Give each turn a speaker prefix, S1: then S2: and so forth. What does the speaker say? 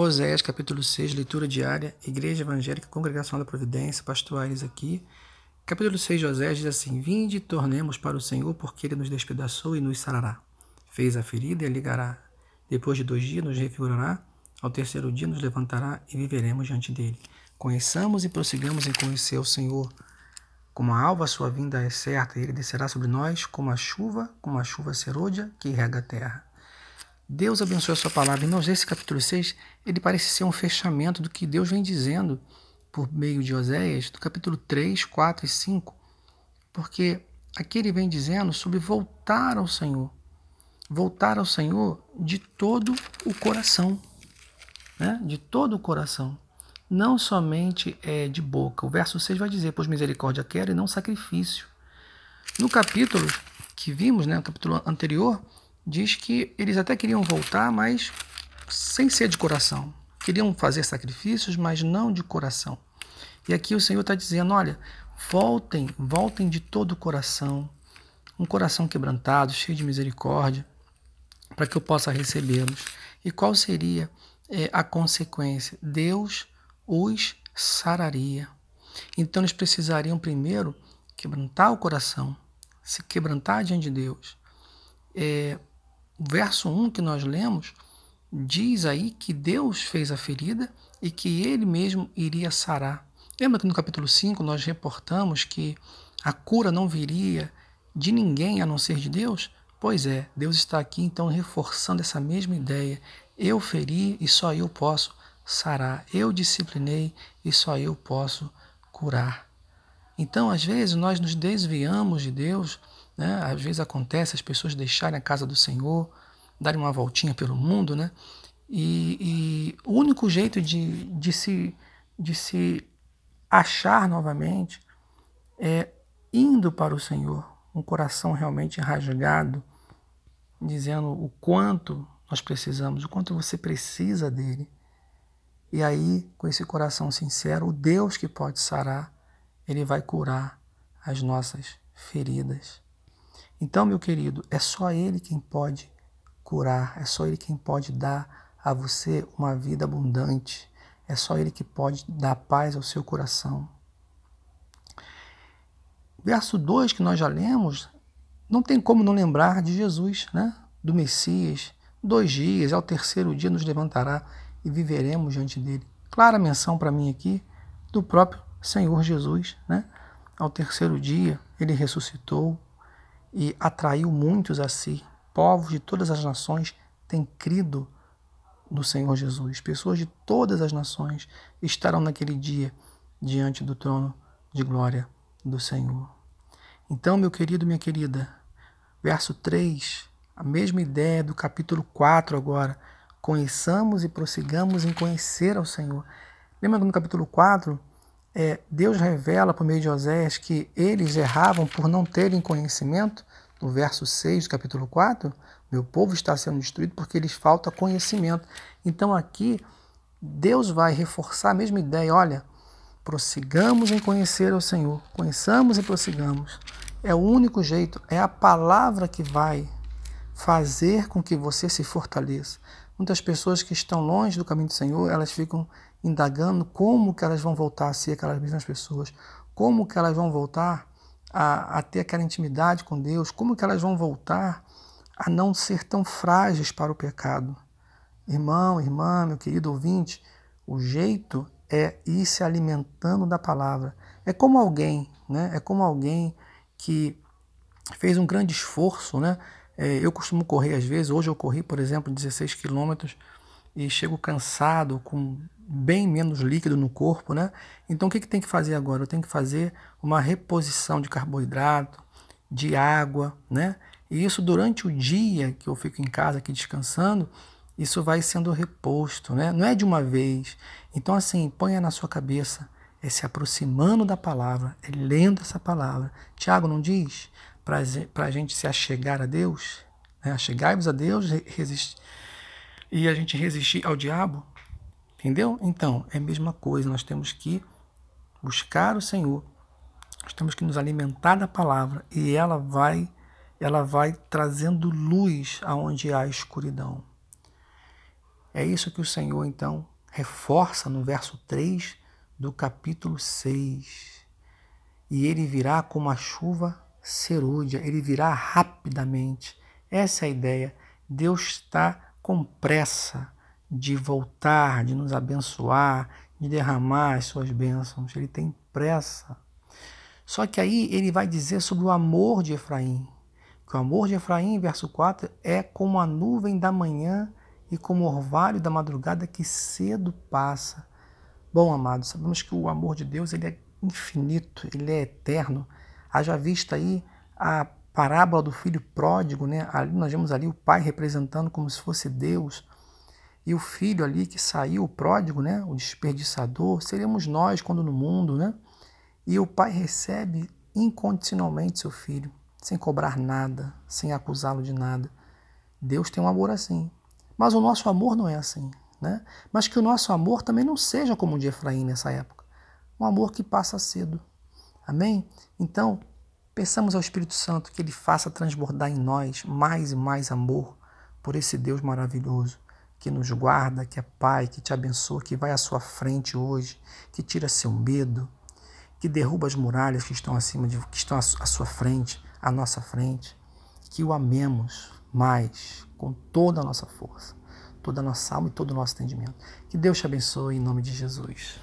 S1: Oséias, capítulo 6, leitura diária, Igreja Evangélica Congregação da Providência, Pastor Aires aqui. Capítulo 6 de Oséias diz assim: Vinde tornemos para o Senhor, porque ele nos despedaçou e nos sarará. Fez a ferida e ligará. Depois de dois dias nos refigurará, ao terceiro dia nos levantará e viveremos diante dele. Conheçamos e prossigamos em conhecer o Senhor. Como a alva, a sua vinda é certa, e ele descerá sobre nós como a chuva, como a chuva serôdia que rega a terra. Deus abençoe a sua palavra. Irmãos, esse capítulo 6, ele parece ser um fechamento do que Deus vem dizendo por meio de Oséias, do capítulo 3, 4 e 5, porque aqui ele vem dizendo sobre voltar ao Senhor. Voltar ao Senhor de todo o coração. Né? De todo o coração. Não somente é, de boca. O verso 6 vai dizer, pois misericórdia quero e não sacrifício. No capítulo que vimos, né, no capítulo anterior, diz que eles até queriam voltar, mas sem ser de coração. Queriam fazer sacrifícios, mas não de coração. E aqui o Senhor está dizendo: olha, voltem, voltem de todo o coração, um coração quebrantado, cheio de misericórdia, para que eu possa recebê-los. E qual seria é, a consequência? Deus os sararia. Então eles precisariam primeiro quebrantar o coração, se quebrantar diante de Deus, é, o verso 1 que nós lemos diz aí que Deus fez a ferida e que ele mesmo iria sarar. Lembra que no capítulo 5 nós reportamos que a cura não viria de ninguém a não ser de Deus? Pois é, Deus está aqui então reforçando essa mesma ideia. Eu feri e só eu posso sarar. Eu disciplinei e só eu posso curar. Então, às vezes, nós nos desviamos de Deus né? Às vezes acontece as pessoas deixarem a casa do Senhor, darem uma voltinha pelo mundo, né? E, e o único jeito de, de, se, de se achar novamente é indo para o Senhor, um coração realmente rasgado, dizendo o quanto nós precisamos, o quanto você precisa dele. E aí, com esse coração sincero, o Deus que pode sarar, ele vai curar as nossas feridas. Então, meu querido, é só Ele quem pode curar, é só Ele quem pode dar a você uma vida abundante, é só Ele que pode dar paz ao seu coração. Verso 2 que nós já lemos, não tem como não lembrar de Jesus, né? do Messias. Dois dias, ao terceiro dia nos levantará e viveremos diante dele. Clara menção para mim aqui do próprio Senhor Jesus. Né? Ao terceiro dia, ele ressuscitou, e atraiu muitos a si. Povos de todas as nações têm crido no Senhor Jesus. Pessoas de todas as nações estarão naquele dia diante do trono de glória do Senhor. Então, meu querido, minha querida, verso 3, a mesma ideia do capítulo 4 agora. Conheçamos e prossigamos em conhecer ao Senhor. Lembra que no capítulo 4 é, Deus revela por meio de Oséias que eles erravam por não terem conhecimento, no verso 6 do capítulo 4, meu povo está sendo destruído porque lhes falta conhecimento. Então aqui Deus vai reforçar a mesma ideia, olha, prossigamos em conhecer o Senhor, conheçamos e prossigamos. É o único jeito, é a palavra que vai fazer com que você se fortaleça. Muitas pessoas que estão longe do caminho do Senhor, elas ficam indagando como que elas vão voltar a ser aquelas mesmas pessoas, como que elas vão voltar a, a ter aquela intimidade com Deus, como que elas vão voltar a não ser tão frágeis para o pecado. Irmão, irmã, meu querido ouvinte, o jeito é ir se alimentando da palavra. É como alguém, né? É como alguém que fez um grande esforço, né? É, eu costumo correr às vezes, hoje eu corri, por exemplo, 16 quilômetros e chego cansado, com bem menos líquido no corpo, né? Então o que, que tem que fazer agora? Eu tenho que fazer uma reposição de carboidrato, de água, né? E isso durante o dia que eu fico em casa aqui descansando, isso vai sendo reposto, né? Não é de uma vez. Então assim, ponha na sua cabeça, é se aproximando da palavra, é lendo essa palavra. Tiago não diz para a gente se achegar a Deus, né? achegai-vos a Deus resistir, e a gente resistir ao diabo, Entendeu? Então, é a mesma coisa, nós temos que buscar o Senhor. Nós temos que nos alimentar da palavra e ela vai ela vai trazendo luz aonde há escuridão. É isso que o Senhor então reforça no verso 3 do capítulo 6. E ele virá como a chuva serúdia, ele virá rapidamente. Essa é a ideia. Deus está com pressa de voltar, de nos abençoar, de derramar as suas bênçãos. Ele tem pressa. Só que aí ele vai dizer sobre o amor de Efraim. Que o amor de Efraim, verso 4, é como a nuvem da manhã e como o orvalho da madrugada que cedo passa. Bom, amados, sabemos que o amor de Deus ele é infinito, ele é eterno. Haja vista aí a parábola do filho pródigo, né? Ali nós vemos ali o pai representando como se fosse Deus e o filho ali que saiu, o pródigo, né? O desperdiçador, seríamos nós quando no mundo, né? E o pai recebe incondicionalmente seu filho, sem cobrar nada, sem acusá-lo de nada. Deus tem um amor assim. Mas o nosso amor não é assim, né? Mas que o nosso amor também não seja como o de Efraim nessa época. Um amor que passa cedo. Amém? Então, peçamos ao Espírito Santo que ele faça transbordar em nós mais e mais amor por esse Deus maravilhoso que nos guarda, que é Pai, que te abençoa, que vai à sua frente hoje, que tira seu medo, que derruba as muralhas que estão acima de que estão à sua frente, à nossa frente, que o amemos mais com toda a nossa força, toda a nossa alma e todo o nosso entendimento. Que Deus te abençoe em nome de Jesus.